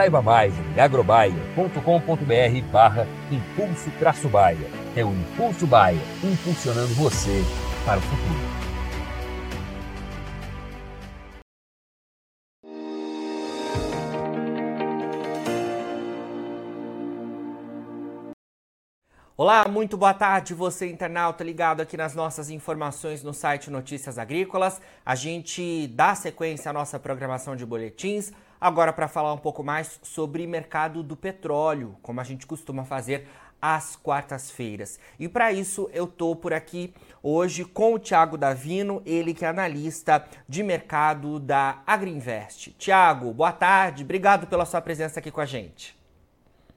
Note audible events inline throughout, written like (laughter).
Saiba mais em agrobaia.com.br barra impulso traço baia. É o Impulso Baia, impulsionando você para o futuro. Olá, muito boa tarde, você internauta ligado aqui nas nossas informações no site Notícias Agrícolas. A gente dá sequência à nossa programação de boletins, agora para falar um pouco mais sobre mercado do petróleo, como a gente costuma fazer às quartas-feiras. E para isso eu tô por aqui hoje com o Thiago Davino, ele que é analista de mercado da Agriinvest. Thiago, boa tarde, obrigado pela sua presença aqui com a gente.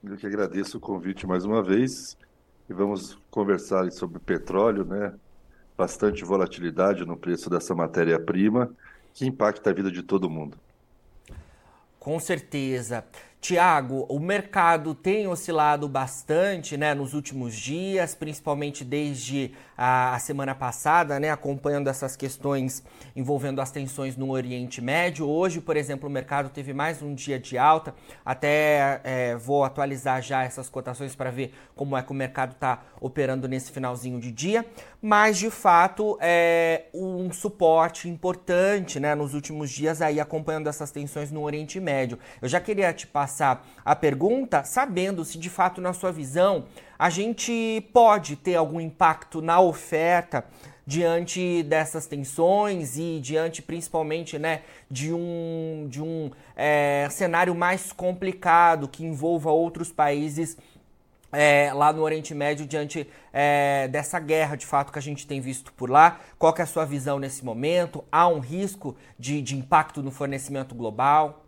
Eu que agradeço o convite mais uma vez e vamos conversar sobre petróleo, né? Bastante volatilidade no preço dessa matéria-prima que impacta a vida de todo mundo. Com certeza. Tiago, o mercado tem oscilado bastante né, nos últimos dias, principalmente desde a, a, semana passada, né, acompanhando essas questões envolvendo as tensões no Oriente Médio. Hoje, por exemplo, o mercado teve mais um dia de alta. Até é, vou atualizar já essas cotações para ver como é que o mercado está operando nesse finalzinho de dia. Mas, de fato, é um suporte importante né, nos últimos dias aí acompanhando essas tensões no Oriente Médio. Eu já queria te passar passar a pergunta sabendo se de fato, na sua visão, a gente pode ter algum impacto na oferta diante dessas tensões e diante principalmente né, de um, de um é, cenário mais complicado que envolva outros países é, lá no Oriente Médio diante é, dessa guerra de fato que a gente tem visto por lá. Qual é a sua visão nesse momento? Há um risco de, de impacto no fornecimento global?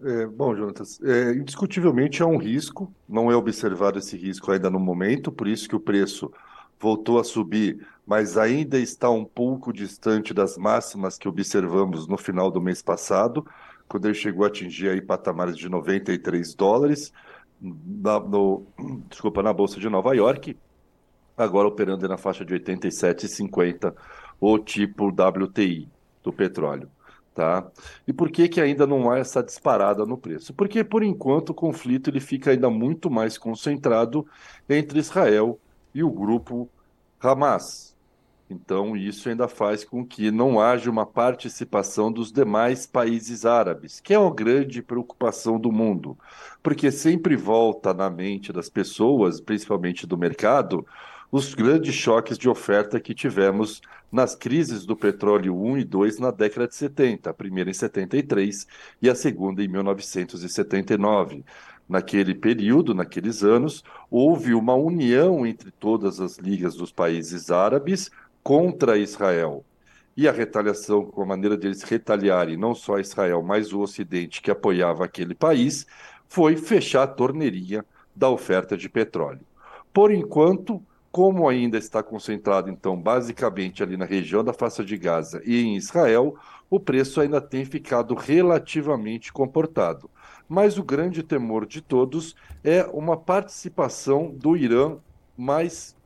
É, bom, Jonatas, é, indiscutivelmente é um risco, não é observado esse risco ainda no momento, por isso que o preço voltou a subir, mas ainda está um pouco distante das máximas que observamos no final do mês passado, quando ele chegou a atingir aí patamares de 93 dólares na, no, (clears throat) desculpa, na Bolsa de Nova York, agora operando na faixa de 87,50, o tipo WTI do petróleo. Tá? E por que, que ainda não há essa disparada no preço? Porque, por enquanto, o conflito ele fica ainda muito mais concentrado entre Israel e o grupo Hamas. Então, isso ainda faz com que não haja uma participação dos demais países árabes, que é uma grande preocupação do mundo, porque sempre volta na mente das pessoas, principalmente do mercado, os grandes choques de oferta que tivemos nas crises do petróleo 1 e 2 na década de 70, a primeira em 73 e a segunda em 1979. Naquele período, naqueles anos, houve uma união entre todas as ligas dos países árabes contra Israel. E a retaliação, com a maneira deles retaliarem não só Israel, mas o Ocidente que apoiava aquele país, foi fechar a torneirinha da oferta de petróleo. Por enquanto, como ainda está concentrado, então, basicamente ali na região da faixa de Gaza e em Israel, o preço ainda tem ficado relativamente comportado. Mas o grande temor de todos é uma participação do Irã mais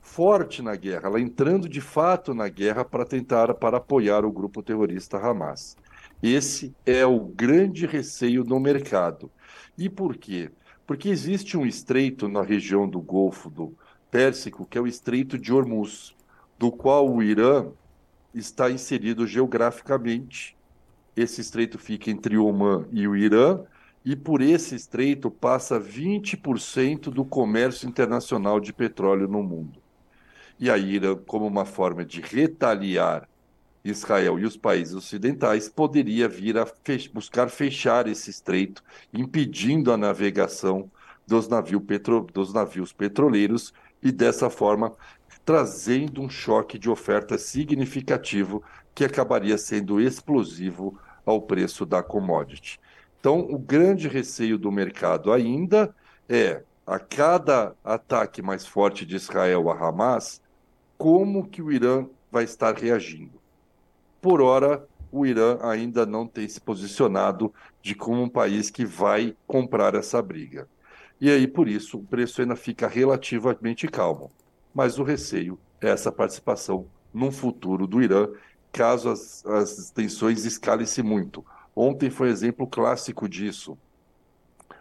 forte na guerra, ela entrando de fato na guerra para tentar para apoiar o grupo terrorista Hamas. Esse é o grande receio no mercado. E por quê? Porque existe um estreito na região do Golfo do Pérsico, que é o Estreito de Hormuz, do qual o Irã está inserido geograficamente. Esse estreito fica entre o Omã e o Irã, e por esse estreito passa 20% do comércio internacional de petróleo no mundo. E a Irã, como uma forma de retaliar Israel e os países ocidentais, poderia vir a buscar fechar esse estreito, impedindo a navegação dos, navio petro dos navios petroleiros e, dessa forma, trazendo um choque de oferta significativo que acabaria sendo explosivo ao preço da commodity. Então, o grande receio do mercado ainda é, a cada ataque mais forte de Israel a Hamas, como que o Irã vai estar reagindo. Por hora, o Irã ainda não tem se posicionado de como um país que vai comprar essa briga. E aí, por isso, o preço ainda fica relativamente calmo. Mas o receio é essa participação num futuro do Irã, caso as, as tensões escalem-se muito Ontem foi exemplo clássico disso.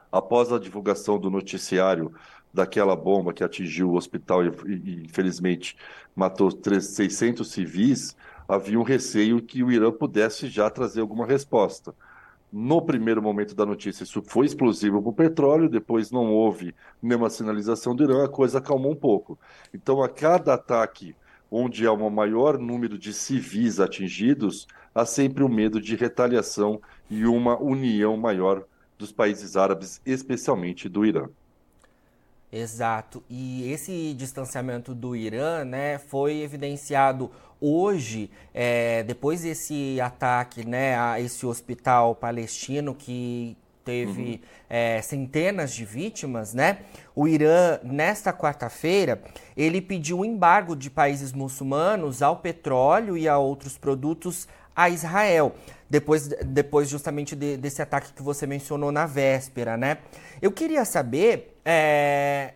Após a divulgação do noticiário daquela bomba que atingiu o hospital e, e infelizmente matou 600 civis, havia um receio que o Irã pudesse já trazer alguma resposta. No primeiro momento da notícia, isso foi explosivo para o petróleo, depois não houve nenhuma sinalização do Irã, a coisa acalmou um pouco. Então, a cada ataque onde há um maior número de civis atingidos, há sempre o um medo de retaliação e uma união maior dos países árabes, especialmente do Irã. Exato. E esse distanciamento do Irã, né, foi evidenciado hoje, é, depois desse ataque, né, a esse hospital palestino que teve uhum. é, centenas de vítimas, né? O Irã, nesta quarta-feira, ele pediu um embargo de países muçulmanos ao petróleo e a outros produtos a Israel, depois, depois justamente de, desse ataque que você mencionou na véspera, né? Eu queria saber é,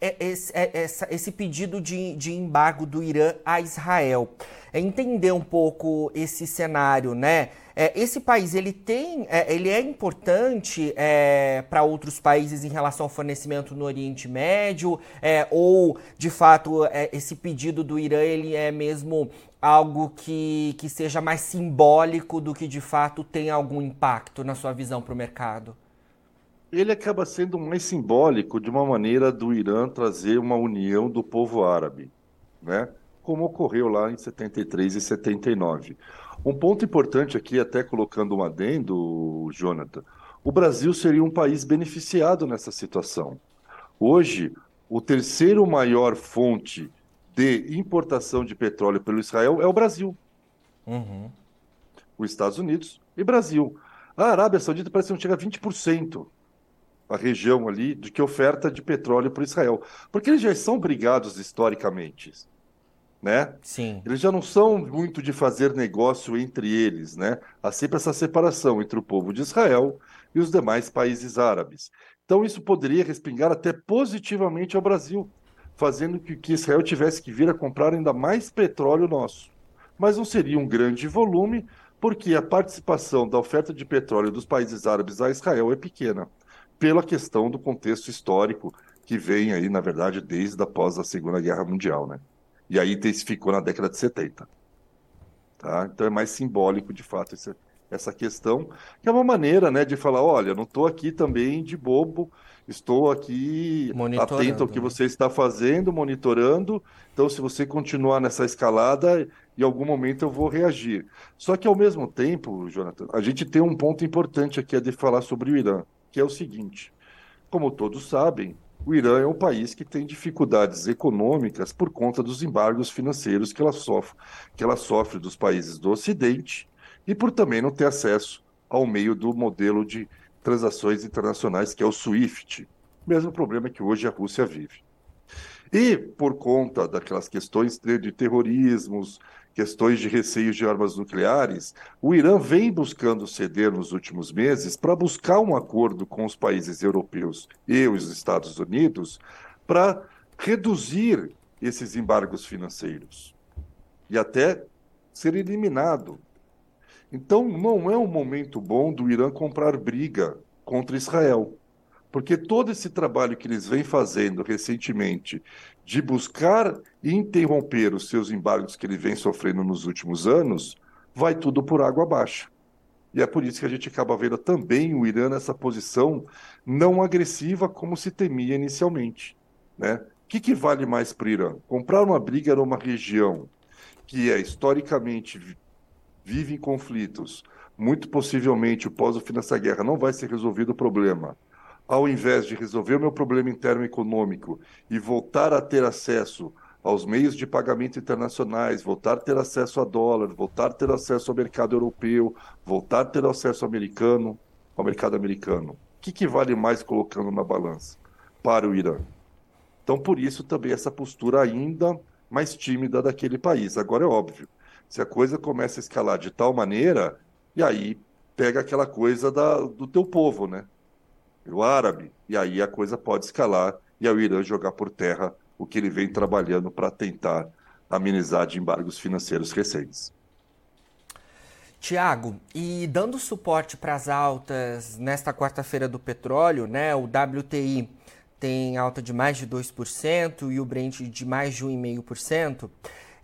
esse, é, esse pedido de, de embargo do Irã a Israel. É entender um pouco esse cenário, né? É, esse país ele tem, é, ele é importante é, para outros países em relação ao fornecimento no Oriente Médio, é, ou de fato é, esse pedido do Irã ele é mesmo algo que, que seja mais simbólico do que de fato tem algum impacto na sua visão para o mercado? Ele acaba sendo mais simbólico de uma maneira do Irã trazer uma união do povo árabe, né? como ocorreu lá em 73 e 79. Um ponto importante aqui, até colocando um adendo, Jonathan, o Brasil seria um país beneficiado nessa situação. Hoje, o terceiro maior fonte de importação de petróleo pelo Israel é o Brasil. Uhum. Os Estados Unidos e Brasil. A Arábia Saudita parece que não chega a 20% a região ali de que oferta de petróleo para Israel. Porque eles já são brigados historicamente, né? Sim. Eles já não são muito de fazer negócio entre eles, né? Há sempre essa separação entre o povo de Israel e os demais países árabes. Então isso poderia respingar até positivamente ao Brasil, fazendo que, que Israel tivesse que vir a comprar ainda mais petróleo nosso. Mas não seria um grande volume, porque a participação da oferta de petróleo dos países árabes a Israel é pequena pela questão do contexto histórico que vem aí, na verdade, desde após a Segunda Guerra Mundial, né? E aí intensificou na década de 70. Tá? Então é mais simbólico, de fato, essa, essa questão, que é uma maneira né, de falar, olha, não estou aqui também de bobo, estou aqui atento ao que né? você está fazendo, monitorando, então se você continuar nessa escalada, em algum momento eu vou reagir. Só que ao mesmo tempo, Jonathan, a gente tem um ponto importante aqui a de falar sobre o Irã que é o seguinte: como todos sabem, o Irã é um país que tem dificuldades econômicas por conta dos embargos financeiros que ela sofre, que ela sofre dos países do Ocidente e por também não ter acesso ao meio do modelo de transações internacionais que é o SWIFT, mesmo problema que hoje a Rússia vive. E por conta daquelas questões de terrorismos, questões de receios de armas nucleares, o Irã vem buscando ceder nos últimos meses para buscar um acordo com os países europeus e os Estados Unidos para reduzir esses embargos financeiros e até ser eliminado. Então, não é um momento bom do Irã comprar briga contra Israel. Porque todo esse trabalho que eles vêm fazendo recentemente de buscar interromper os seus embargos que ele vem sofrendo nos últimos anos, vai tudo por água abaixo. E é por isso que a gente acaba vendo também o Irã nessa posição não agressiva como se temia inicialmente. Né? O que, que vale mais para o Irã? Comprar uma briga numa região que é historicamente vive em conflitos, muito possivelmente, pós o fim dessa guerra, não vai ser resolvido o problema. Ao invés de resolver o meu problema interno econômico e voltar a ter acesso aos meios de pagamento internacionais, voltar a ter acesso a dólar, voltar a ter acesso ao mercado europeu, voltar a ter acesso americano, ao mercado americano. O que, que vale mais colocando na balança para o Irã? Então, por isso também essa postura ainda mais tímida daquele país. Agora é óbvio, se a coisa começa a escalar de tal maneira, e aí pega aquela coisa da, do teu povo, né? O árabe, e aí a coisa pode escalar e aí o Irã jogar por terra o que ele vem trabalhando para tentar amenizar de embargos financeiros recentes. Tiago, e dando suporte para as altas nesta quarta-feira do petróleo, né? O WTI tem alta de mais de 2% e o Brent de mais de 1,5%.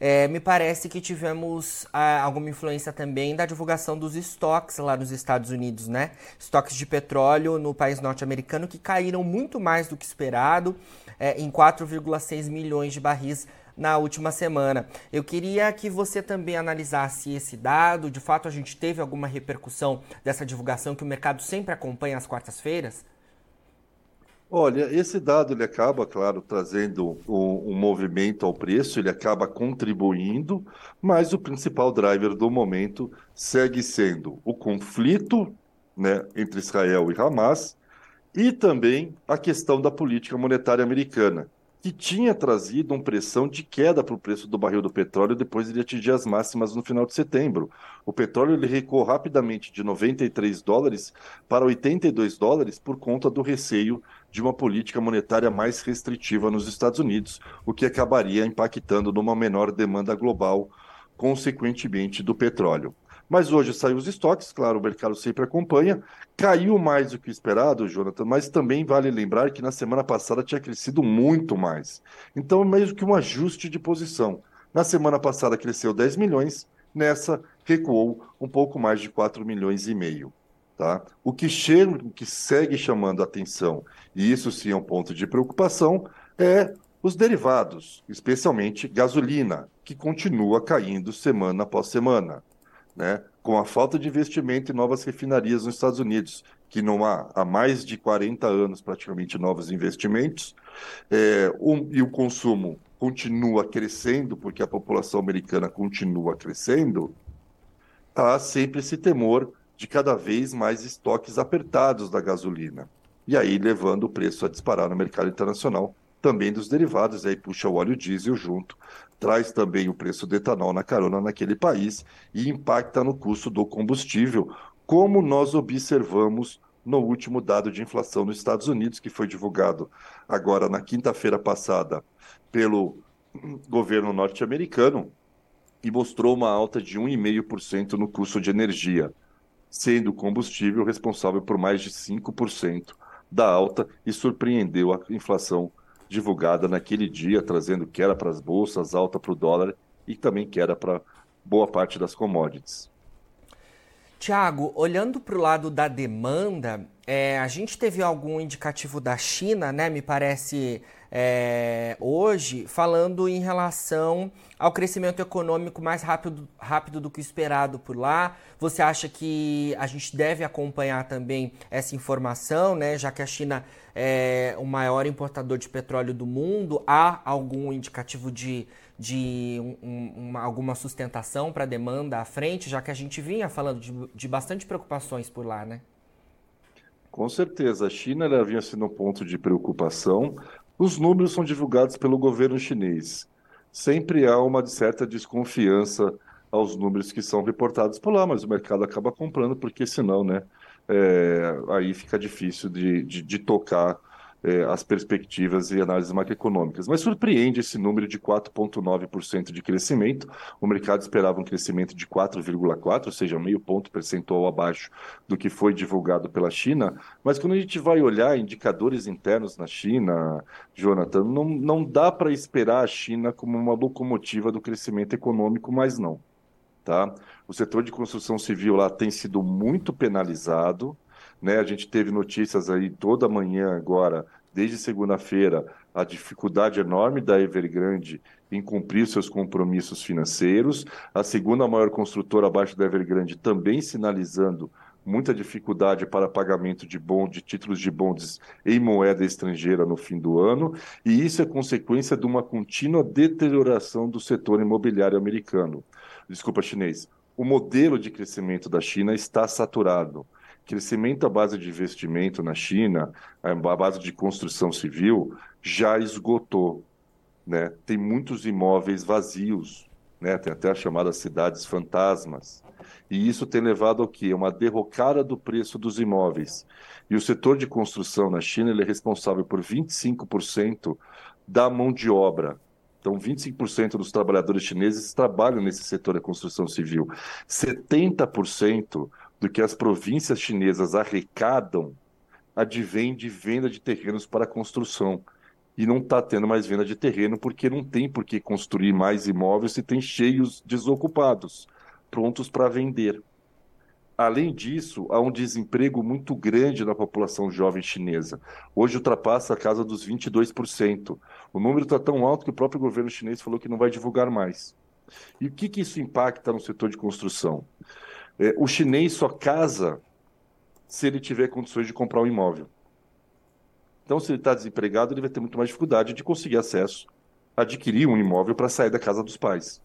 É, me parece que tivemos ah, alguma influência também da divulgação dos estoques lá nos Estados Unidos, né? Estoques de petróleo no país norte-americano que caíram muito mais do que esperado, é, em 4,6 milhões de barris na última semana. Eu queria que você também analisasse esse dado. De fato, a gente teve alguma repercussão dessa divulgação que o mercado sempre acompanha às quartas-feiras? Olha, esse dado ele acaba, claro, trazendo um, um, movimento ao preço, ele acaba contribuindo, mas o principal driver do momento segue sendo o conflito né, entre Israel e Hamas e também a questão da política monetária americana que tinha trazido uma pressão de queda para o preço do barril do petróleo depois de atingir as máximas no final de setembro. O petróleo ele recuou rapidamente de 93 dólares para 82 dólares por conta do receio de uma política monetária mais restritiva nos Estados Unidos, o que acabaria impactando numa menor demanda global, consequentemente, do petróleo. Mas hoje saiu os estoques, claro, o mercado sempre acompanha. Caiu mais do que esperado, Jonathan, mas também vale lembrar que na semana passada tinha crescido muito mais. Então, meio que um ajuste de posição. Na semana passada cresceu 10 milhões, nessa recuou um pouco mais de 4 milhões e meio. Tá? O, que chega, o que segue chamando a atenção, e isso sim é um ponto de preocupação, é os derivados, especialmente gasolina, que continua caindo semana após semana né, com a falta de investimento em novas refinarias nos Estados Unidos, que não há há mais de 40 anos praticamente novos investimentos, é, um, e o consumo continua crescendo, porque a população americana continua crescendo, há sempre esse temor de cada vez mais estoques apertados da gasolina. E aí levando o preço a disparar no mercado internacional, também dos derivados, aí puxa o óleo diesel junto, traz também o preço do etanol na carona naquele país e impacta no custo do combustível, como nós observamos no último dado de inflação nos Estados Unidos, que foi divulgado agora na quinta-feira passada pelo governo norte-americano e mostrou uma alta de 1,5% no custo de energia, sendo o combustível responsável por mais de 5% da alta e surpreendeu a inflação divulgada naquele dia, trazendo queda para as bolsas, alta para o dólar e também queda para boa parte das commodities. Tiago, olhando para o lado da demanda, é, a gente teve algum indicativo da China, né? Me parece é, hoje, falando em relação ao crescimento econômico mais rápido, rápido do que esperado por lá. Você acha que a gente deve acompanhar também essa informação, né? Já que a China é o maior importador de petróleo do mundo, há algum indicativo de, de um, uma, alguma sustentação para a demanda à frente, já que a gente vinha falando de, de bastante preocupações por lá, né? Com certeza, a China ela vinha sendo um ponto de preocupação. Os números são divulgados pelo governo chinês. Sempre há uma certa desconfiança aos números que são reportados por lá, mas o mercado acaba comprando, porque senão, né, é, aí fica difícil de, de, de tocar é, as perspectivas e análises macroeconômicas. Mas surpreende esse número de 4,9% de crescimento. O mercado esperava um crescimento de 4,4%, ou seja, meio ponto percentual abaixo do que foi divulgado pela China. Mas quando a gente vai olhar indicadores internos na China, Jonathan, não, não dá para esperar a China como uma locomotiva do crescimento econômico, mas não. tá? O setor de construção civil lá tem sido muito penalizado, né? A gente teve notícias aí toda manhã agora, desde segunda-feira, a dificuldade enorme da Evergrande em cumprir seus compromissos financeiros. A segunda maior construtora abaixo da Evergrande também sinalizando muita dificuldade para pagamento de bond, de títulos de bondes em moeda estrangeira no fim do ano, e isso é consequência de uma contínua deterioração do setor imobiliário americano. Desculpa, chinês. O modelo de crescimento da China está saturado. Crescimento à base de investimento na China, à base de construção civil, já esgotou. Né? Tem muitos imóveis vazios, né? tem até as chamadas cidades fantasmas. E isso tem levado ao quê? Uma derrocada do preço dos imóveis. E o setor de construção na China ele é responsável por 25% da mão de obra. Então, 25% dos trabalhadores chineses trabalham nesse setor da construção civil. 70% do que as províncias chinesas arrecadam advém de venda de terrenos para construção. E não está tendo mais venda de terreno porque não tem por que construir mais imóveis se tem cheios desocupados, prontos para vender. Além disso, há um desemprego muito grande na população jovem chinesa. Hoje ultrapassa a casa dos 22%. O número está tão alto que o próprio governo chinês falou que não vai divulgar mais. E o que, que isso impacta no setor de construção? É, o chinês só casa se ele tiver condições de comprar um imóvel. Então, se ele está desempregado, ele vai ter muito mais dificuldade de conseguir acesso, adquirir um imóvel para sair da casa dos pais.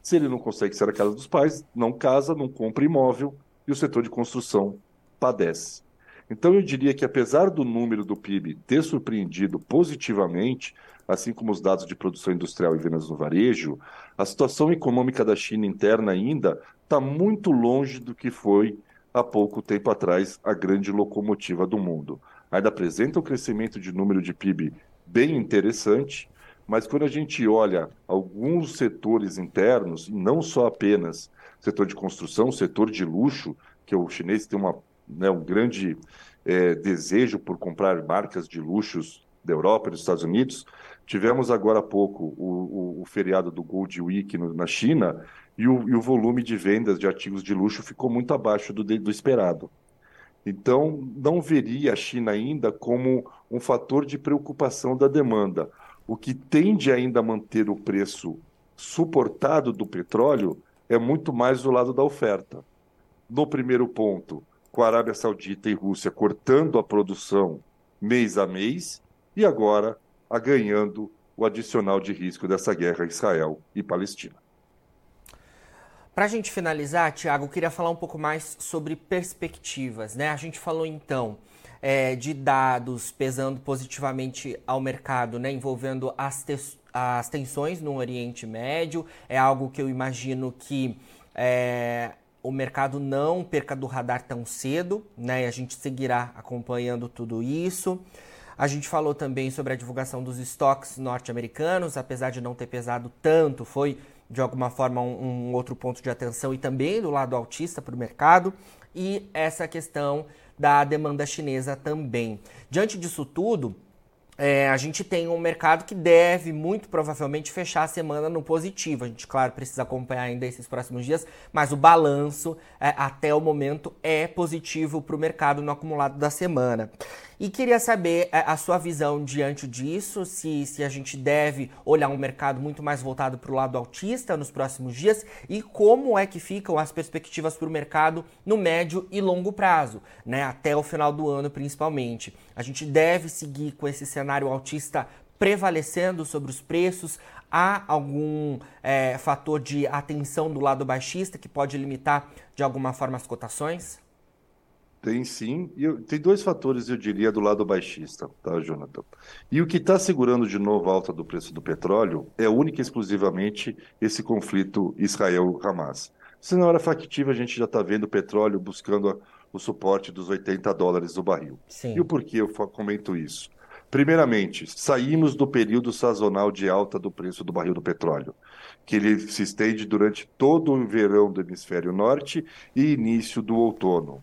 Se ele não consegue sair da casa dos pais, não casa, não compra imóvel e o setor de construção padece. Então, eu diria que, apesar do número do PIB ter surpreendido positivamente, assim como os dados de produção industrial e vendas no varejo, a situação econômica da China interna ainda está muito longe do que foi há pouco tempo atrás a grande locomotiva do mundo. Ainda apresenta um crescimento de número de PIB bem interessante, mas quando a gente olha alguns setores internos, não só apenas setor de construção, setor de luxo, que o chinês tem uma, né, um grande é, desejo por comprar marcas de luxos da Europa e dos Estados Unidos. Tivemos agora há pouco o, o, o feriado do Gold Week no, na China e o, e o, volume de vendas de artigos de luxo ficou muito abaixo do, do esperado. Então, não veria a China ainda como um fator de preocupação da demanda. O que tende ainda a manter o preço suportado do petróleo é muito mais do lado da oferta. No primeiro ponto, com a Arábia Saudita e Rússia cortando a produção mês a mês, e agora a ganhando o adicional de risco dessa guerra Israel e Palestina. Para a gente finalizar, Tiago, eu queria falar um pouco mais sobre perspectivas. Né? A gente falou então é, de dados pesando positivamente ao mercado, né? envolvendo as, as tensões no Oriente Médio. É algo que eu imagino que é, o mercado não perca do radar tão cedo, né? E a gente seguirá acompanhando tudo isso. A gente falou também sobre a divulgação dos estoques norte-americanos, apesar de não ter pesado tanto, foi de alguma forma um, um outro ponto de atenção e também do lado autista para o mercado. E essa questão da demanda chinesa também. Diante disso tudo, é, a gente tem um mercado que deve muito provavelmente fechar a semana no positivo. A gente, claro, precisa acompanhar ainda esses próximos dias, mas o balanço é, até o momento é positivo para o mercado no acumulado da semana. E queria saber é, a sua visão diante disso, se, se a gente deve olhar um mercado muito mais voltado para o lado autista nos próximos dias e como é que ficam as perspectivas para o mercado no médio e longo prazo, né? até o final do ano principalmente. A gente deve seguir com esse cenário autista prevalecendo sobre os preços? Há algum é, fator de atenção do lado baixista que pode limitar de alguma forma as cotações? Tem sim, e eu, tem dois fatores, eu diria, do lado baixista, tá, Jonathan? E o que está segurando de novo a alta do preço do petróleo é única e exclusivamente esse conflito Israel-Hamas. Se não era factível, a gente já está vendo o petróleo buscando a, o suporte dos 80 dólares do barril. Sim. E o porquê eu comento isso? Primeiramente, saímos do período sazonal de alta do preço do barril do petróleo, que ele se estende durante todo o verão do hemisfério norte e início do outono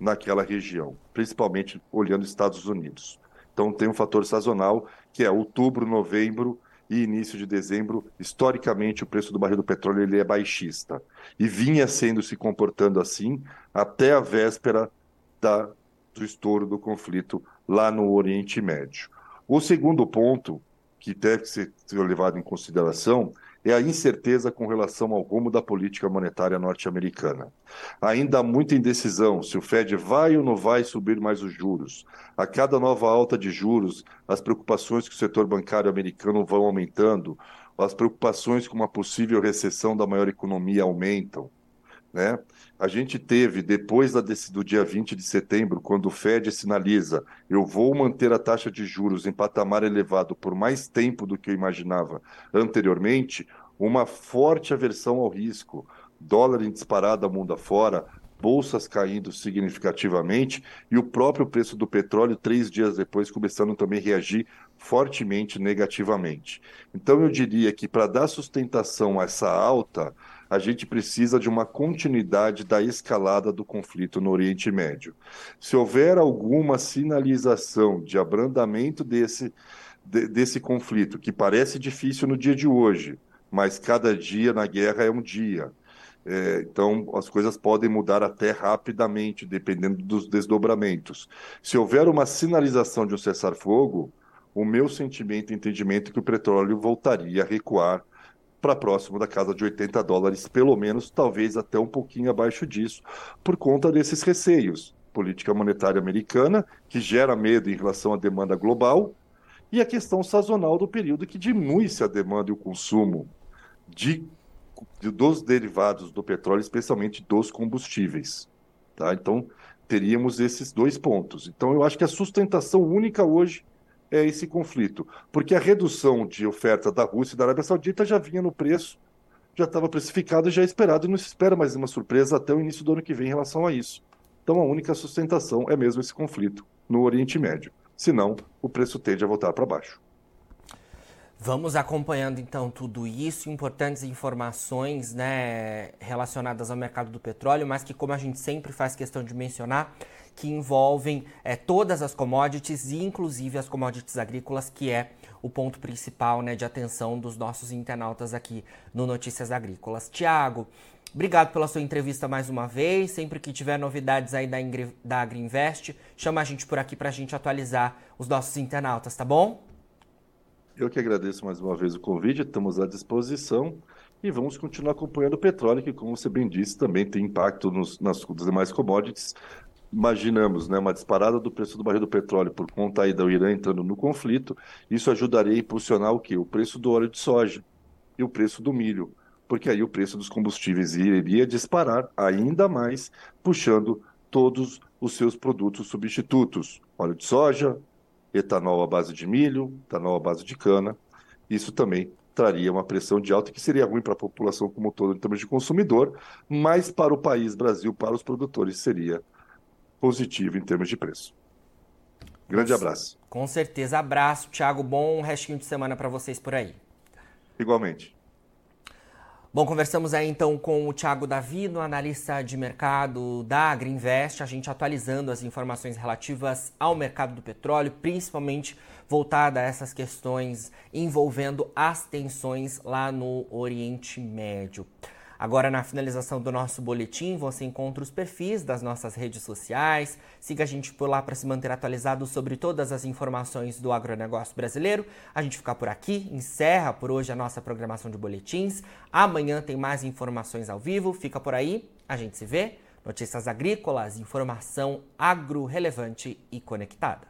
naquela região, principalmente olhando Estados Unidos. Então tem um fator sazonal que é outubro, novembro e início de dezembro, historicamente, o preço do barril do petróleo ele é baixista. E vinha sendo se comportando assim até a véspera da, do estouro do conflito lá no Oriente Médio. O segundo ponto, que deve ser levado em consideração, é a incerteza com relação ao rumo da política monetária norte-americana. Ainda há muita indecisão se o Fed vai ou não vai subir mais os juros. A cada nova alta de juros, as preocupações que o setor bancário americano vão aumentando, as preocupações com uma possível recessão da maior economia aumentam. Né? A gente teve, depois da, do dia 20 de setembro, quando o Fed sinaliza eu vou manter a taxa de juros em patamar elevado por mais tempo do que eu imaginava anteriormente, uma forte aversão ao risco, dólar em disparada mundo afora, bolsas caindo significativamente e o próprio preço do petróleo, três dias depois, começando também a reagir fortemente negativamente. Então, eu diria que para dar sustentação a essa alta, a gente precisa de uma continuidade da escalada do conflito no Oriente Médio. Se houver alguma sinalização de abrandamento desse, de, desse conflito, que parece difícil no dia de hoje, mas cada dia na guerra é um dia. É, então, as coisas podem mudar até rapidamente, dependendo dos desdobramentos. Se houver uma sinalização de um cessar-fogo, o meu sentimento e entendimento é que o petróleo voltaria a recuar para próximo da casa de 80 dólares, pelo menos, talvez até um pouquinho abaixo disso, por conta desses receios. Política monetária americana, que gera medo em relação à demanda global, e a questão sazonal do período, que diminui-se a demanda e o consumo de, de, dos derivados do petróleo, especialmente dos combustíveis. Tá? Então, teríamos esses dois pontos. Então, eu acho que a sustentação única hoje é esse conflito, porque a redução de oferta da Rússia e da Arábia Saudita já vinha no preço, já estava precificado, já esperado, e não se espera mais uma surpresa até o início do ano que vem em relação a isso. Então a única sustentação é mesmo esse conflito no Oriente Médio. Senão, o preço tende a voltar para baixo. Vamos acompanhando então tudo isso, importantes informações né, relacionadas ao mercado do petróleo, mas que, como a gente sempre faz questão de mencionar, que envolvem é, todas as commodities e inclusive as commodities agrícolas, que é o ponto principal né, de atenção dos nossos internautas aqui no Notícias Agrícolas. Tiago, obrigado pela sua entrevista mais uma vez. Sempre que tiver novidades aí da, da Agriinvest, chama a gente por aqui para a gente atualizar os nossos internautas, tá bom? Eu que agradeço mais uma vez o convite, estamos à disposição e vamos continuar acompanhando o petróleo, que, como você bem disse, também tem impacto nos, nas demais commodities, imaginamos né, uma disparada do preço do barril do petróleo por conta aí do Irã entrando no conflito, isso ajudaria a impulsionar o quê? O preço do óleo de soja e o preço do milho, porque aí o preço dos combustíveis iria disparar ainda mais, puxando todos os seus produtos substitutos, óleo de soja, etanol à base de milho, etanol à base de cana. Isso também traria uma pressão de alta que seria ruim para a população como todo em termos de consumidor, mas para o país Brasil, para os produtores, seria positivo em termos de preço. Grande abraço. Com certeza. Abraço, Thiago. Bom restinho de semana para vocês por aí. Igualmente. Bom, conversamos aí então com o Thiago Davino, analista de mercado da Agriinvest, a gente atualizando as informações relativas ao mercado do petróleo, principalmente voltada a essas questões envolvendo as tensões lá no Oriente Médio. Agora, na finalização do nosso boletim, você encontra os perfis das nossas redes sociais. Siga a gente por lá para se manter atualizado sobre todas as informações do agronegócio brasileiro. A gente fica por aqui, encerra por hoje a nossa programação de boletins. Amanhã tem mais informações ao vivo. Fica por aí, a gente se vê. Notícias agrícolas, informação agro relevante e conectada.